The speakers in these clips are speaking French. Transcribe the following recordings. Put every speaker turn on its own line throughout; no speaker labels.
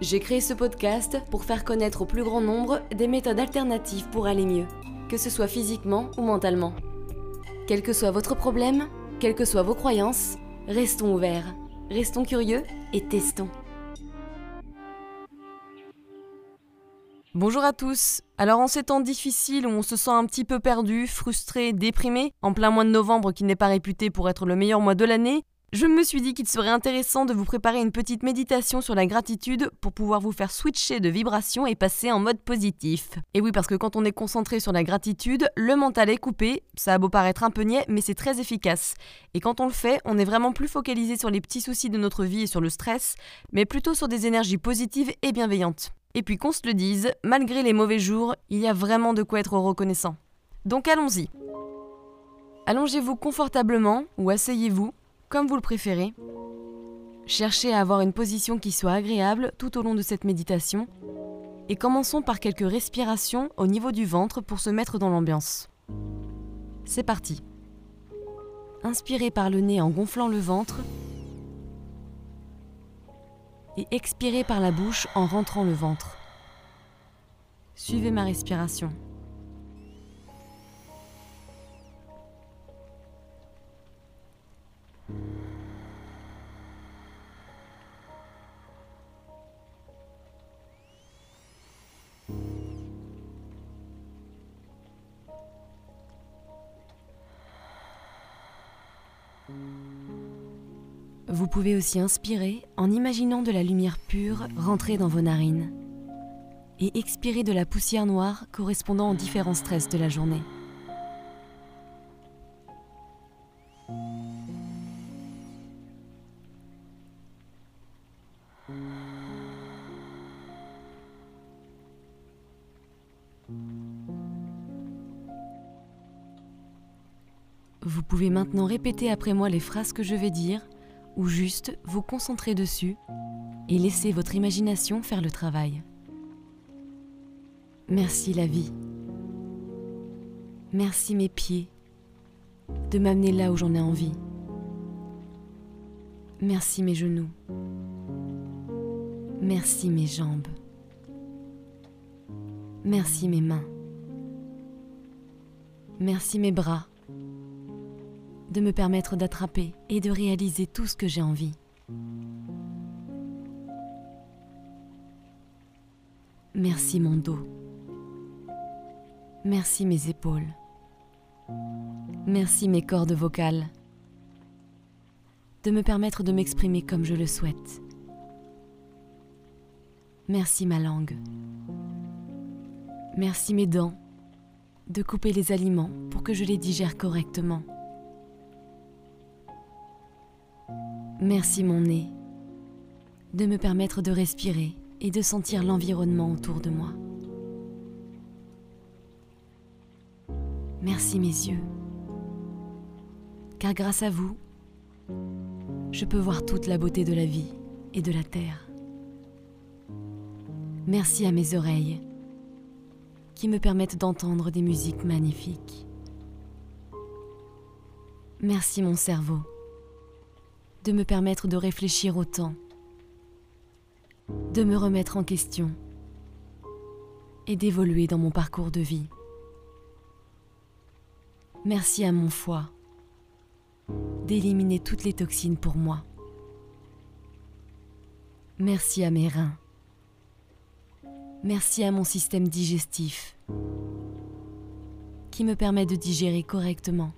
J'ai créé ce podcast pour faire connaître au plus grand nombre des méthodes alternatives pour aller mieux, que ce soit physiquement ou mentalement. Quel que soit votre problème, quelles que soient vos croyances, restons ouverts, restons curieux et testons. Bonjour à tous. Alors en ces temps difficiles où on se sent un petit peu perdu, frustré, déprimé, en plein mois de novembre qui n'est pas réputé pour être le meilleur mois de l'année, je me suis dit qu'il serait intéressant de vous préparer une petite méditation sur la gratitude pour pouvoir vous faire switcher de vibration et passer en mode positif. Et oui, parce que quand on est concentré sur la gratitude, le mental est coupé, ça a beau paraître un peu niais, mais c'est très efficace. Et quand on le fait, on est vraiment plus focalisé sur les petits soucis de notre vie et sur le stress, mais plutôt sur des énergies positives et bienveillantes. Et puis qu'on se le dise, malgré les mauvais jours, il y a vraiment de quoi être reconnaissant. Donc allons-y. Allongez-vous confortablement ou asseyez-vous comme vous le préférez. Cherchez à avoir une position qui soit agréable tout au long de cette méditation et commençons par quelques respirations au niveau du ventre pour se mettre dans l'ambiance. C'est parti. Inspirez par le nez en gonflant le ventre et expirez par la bouche en rentrant le ventre. Suivez ma respiration. Vous pouvez aussi inspirer en imaginant de la lumière pure rentrer dans vos narines et expirer de la poussière noire correspondant aux différents stress de la journée. Vous pouvez maintenant répéter après moi les phrases que je vais dire ou juste vous concentrer dessus et laisser votre imagination faire le travail. Merci la vie. Merci mes pieds de m'amener là où j'en ai envie. Merci mes genoux. Merci mes jambes. Merci mes mains. Merci mes bras de me permettre d'attraper et de réaliser tout ce que j'ai envie. Merci mon dos. Merci mes épaules. Merci mes cordes vocales. De me permettre de m'exprimer comme je le souhaite. Merci ma langue. Merci mes dents. De couper les aliments pour que je les digère correctement. Merci mon nez de me permettre de respirer et de sentir l'environnement autour de moi. Merci mes yeux, car grâce à vous, je peux voir toute la beauté de la vie et de la terre. Merci à mes oreilles, qui me permettent d'entendre des musiques magnifiques. Merci mon cerveau de me permettre de réfléchir autant, de me remettre en question et d'évoluer dans mon parcours de vie. Merci à mon foie d'éliminer toutes les toxines pour moi. Merci à mes reins. Merci à mon système digestif qui me permet de digérer correctement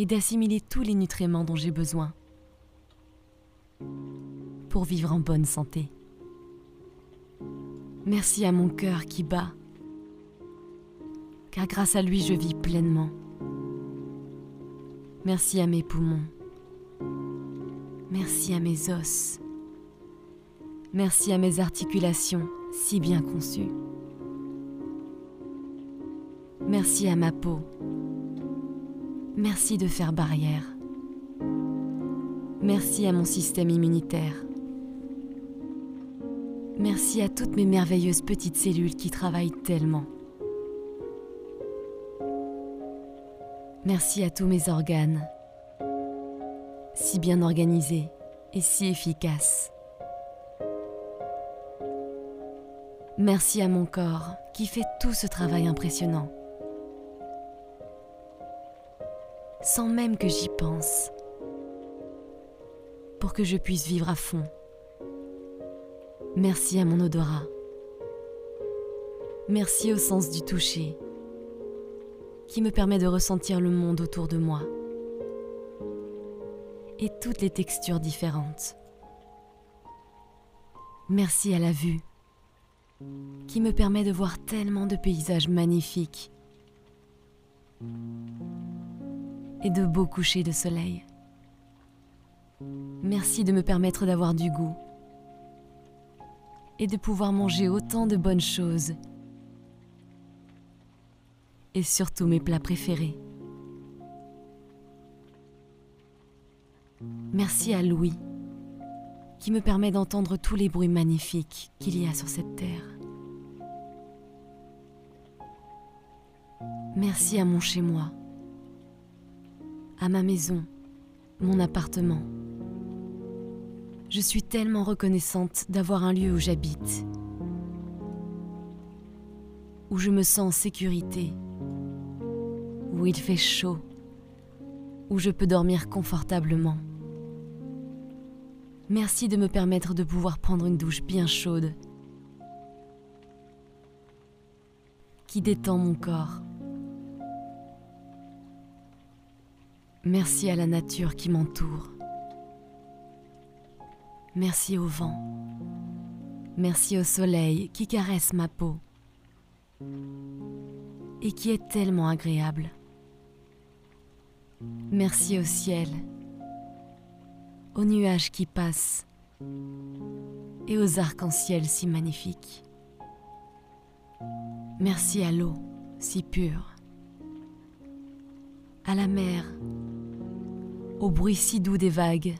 et d'assimiler tous les nutriments dont j'ai besoin pour vivre en bonne santé. Merci à mon cœur qui bat, car grâce à lui je vis pleinement. Merci à mes poumons. Merci à mes os. Merci à mes articulations si bien conçue. Merci à ma peau. Merci de faire barrière. Merci à mon système immunitaire. Merci à toutes mes merveilleuses petites cellules qui travaillent tellement. Merci à tous mes organes, si bien organisés et si efficaces. Merci à mon corps qui fait tout ce travail impressionnant. Sans même que j'y pense, pour que je puisse vivre à fond. Merci à mon odorat. Merci au sens du toucher, qui me permet de ressentir le monde autour de moi et toutes les textures différentes. Merci à la vue, qui me permet de voir tellement de paysages magnifiques et de beaux couchers de soleil. Merci de me permettre d'avoir du goût et de pouvoir manger autant de bonnes choses. Et surtout mes plats préférés. Merci à Louis, qui me permet d'entendre tous les bruits magnifiques qu'il y a sur cette terre. Merci à mon chez-moi, à ma maison, mon appartement. Je suis tellement reconnaissante d'avoir un lieu où j'habite, où je me sens en sécurité, où il fait chaud, où je peux dormir confortablement. Merci de me permettre de pouvoir prendre une douche bien chaude qui détend mon corps. Merci à la nature qui m'entoure. Merci au vent. Merci au soleil qui caresse ma peau et qui est tellement agréable. Merci au ciel, aux nuages qui passent et aux arcs-en-ciel si magnifiques. Merci à l'eau si pure, à la mer, au bruit si doux des vagues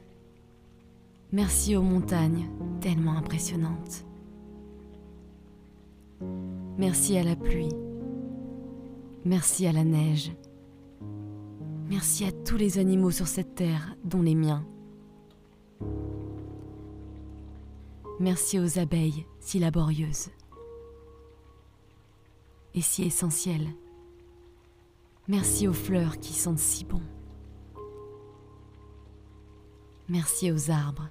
Merci aux montagnes, tellement impressionnantes. Merci à la pluie. Merci à la neige. Merci à tous les animaux sur cette terre, dont les miens. Merci aux abeilles si laborieuses et si essentielles. Merci aux fleurs qui sentent si bon. Merci aux arbres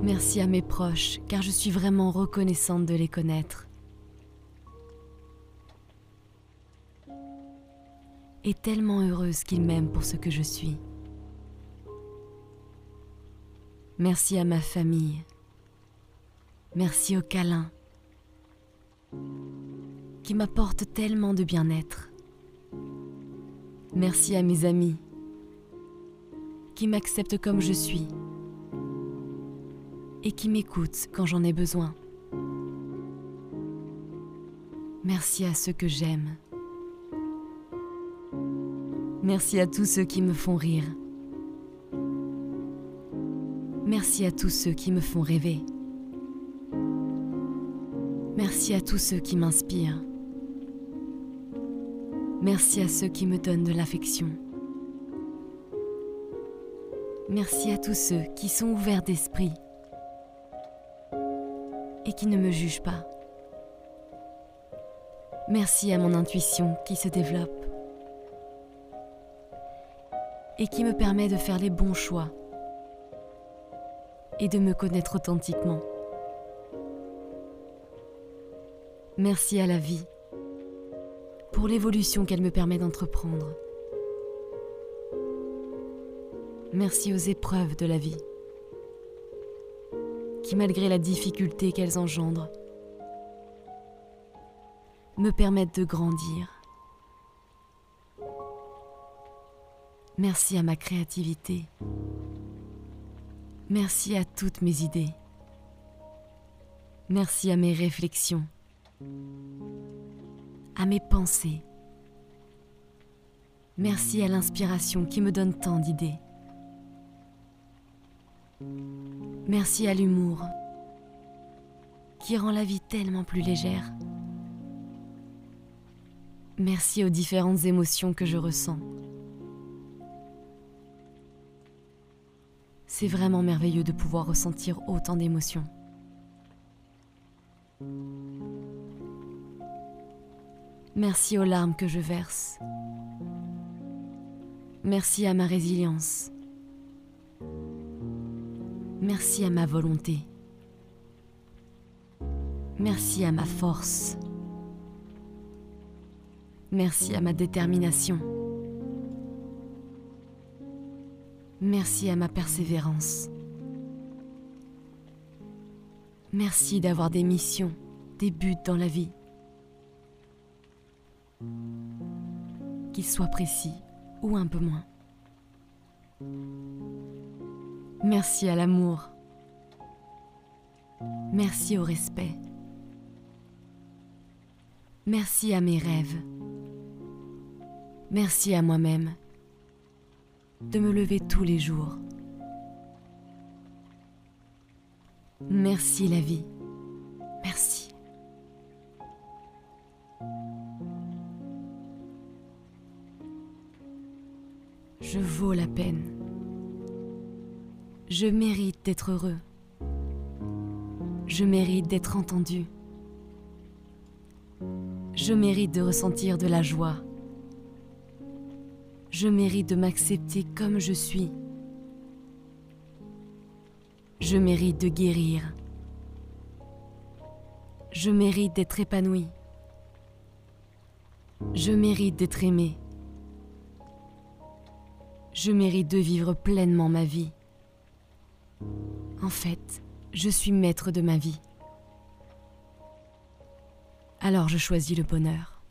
Merci à mes proches, car je suis vraiment reconnaissante de les connaître. Et tellement heureuse qu'ils m'aiment pour ce que je suis. Merci à ma famille. Merci aux câlins qui m'apportent tellement de bien-être. Merci à mes amis qui m'acceptent comme je suis et qui m'écoute quand j'en ai besoin. Merci à ceux que j'aime. Merci à tous ceux qui me font rire. Merci à tous ceux qui me font rêver. Merci à tous ceux qui m'inspirent. Merci à ceux qui me donnent de l'affection. Merci à tous ceux qui sont ouverts d'esprit et qui ne me juge pas. Merci à mon intuition qui se développe et qui me permet de faire les bons choix et de me connaître authentiquement. Merci à la vie pour l'évolution qu'elle me permet d'entreprendre. Merci aux épreuves de la vie malgré la difficulté qu'elles engendrent, me permettent de grandir. Merci à ma créativité. Merci à toutes mes idées. Merci à mes réflexions, à mes pensées. Merci à l'inspiration qui me donne tant d'idées. Merci à l'humour qui rend la vie tellement plus légère. Merci aux différentes émotions que je ressens. C'est vraiment merveilleux de pouvoir ressentir autant d'émotions. Merci aux larmes que je verse. Merci à ma résilience. Merci à ma volonté. Merci à ma force. Merci à ma détermination. Merci à ma persévérance. Merci d'avoir des missions, des buts dans la vie. Qu'ils soient précis ou un peu moins. Merci à l'amour. Merci au respect. Merci à mes rêves. Merci à moi-même de me lever tous les jours. Merci la vie. Merci. La peine. Je mérite d'être heureux. Je mérite d'être entendu. Je mérite de ressentir de la joie. Je mérite de m'accepter comme je suis. Je mérite de guérir. Je mérite d'être épanoui. Je mérite d'être aimé. Je mérite de vivre pleinement ma vie. En fait, je suis maître de ma vie. Alors je choisis le bonheur.